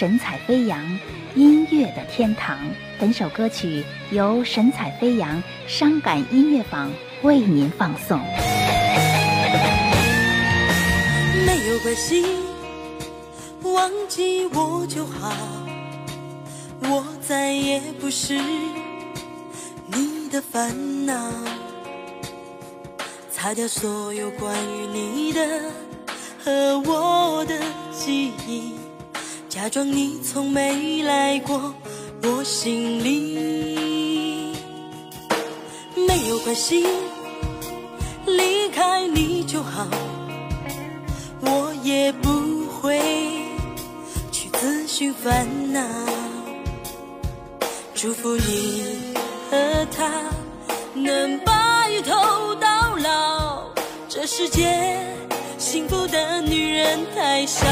神采飞扬，音乐的天堂。本首歌曲由神采飞扬伤感音乐坊为您放送。没有关系，忘记我就好，我再也不是你的烦恼。擦掉所有关于你的和我的记忆，假装你从没来过我心里。没有关系，离开你就好，我也不会去自寻烦恼。祝福你和他能白头到老，这世界幸福的女人太少。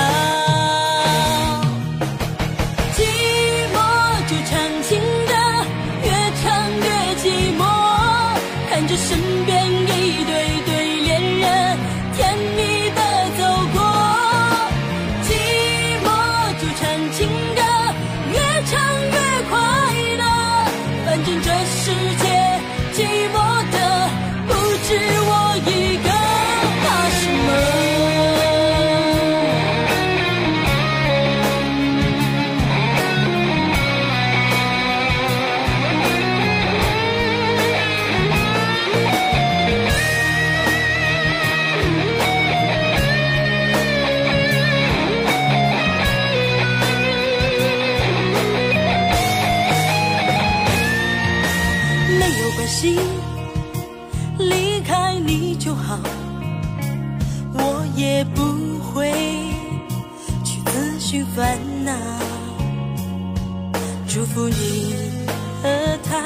这世界有关系，离开你就好，我也不会去自寻烦恼。祝福你和他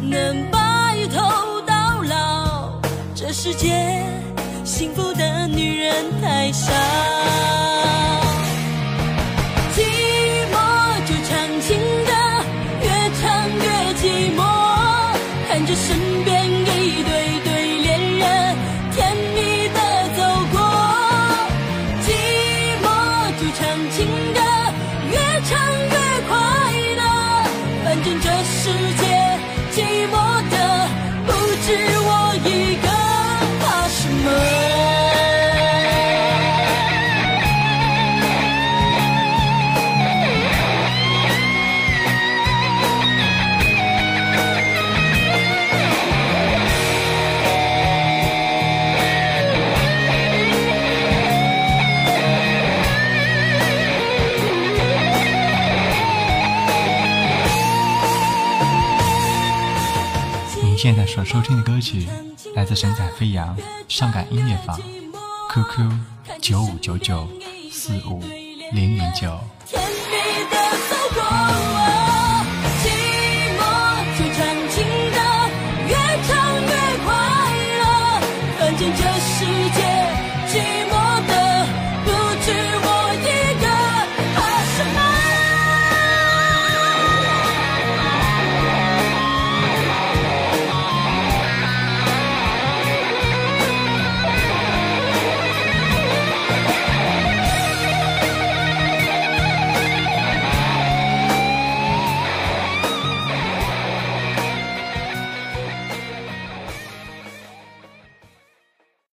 能白头到老，这世界幸福的女人太少。越唱越快乐，反正这是现在所收听的歌曲来自神采飞扬上感音乐坊，QQ 九五九九四五零零九。世界。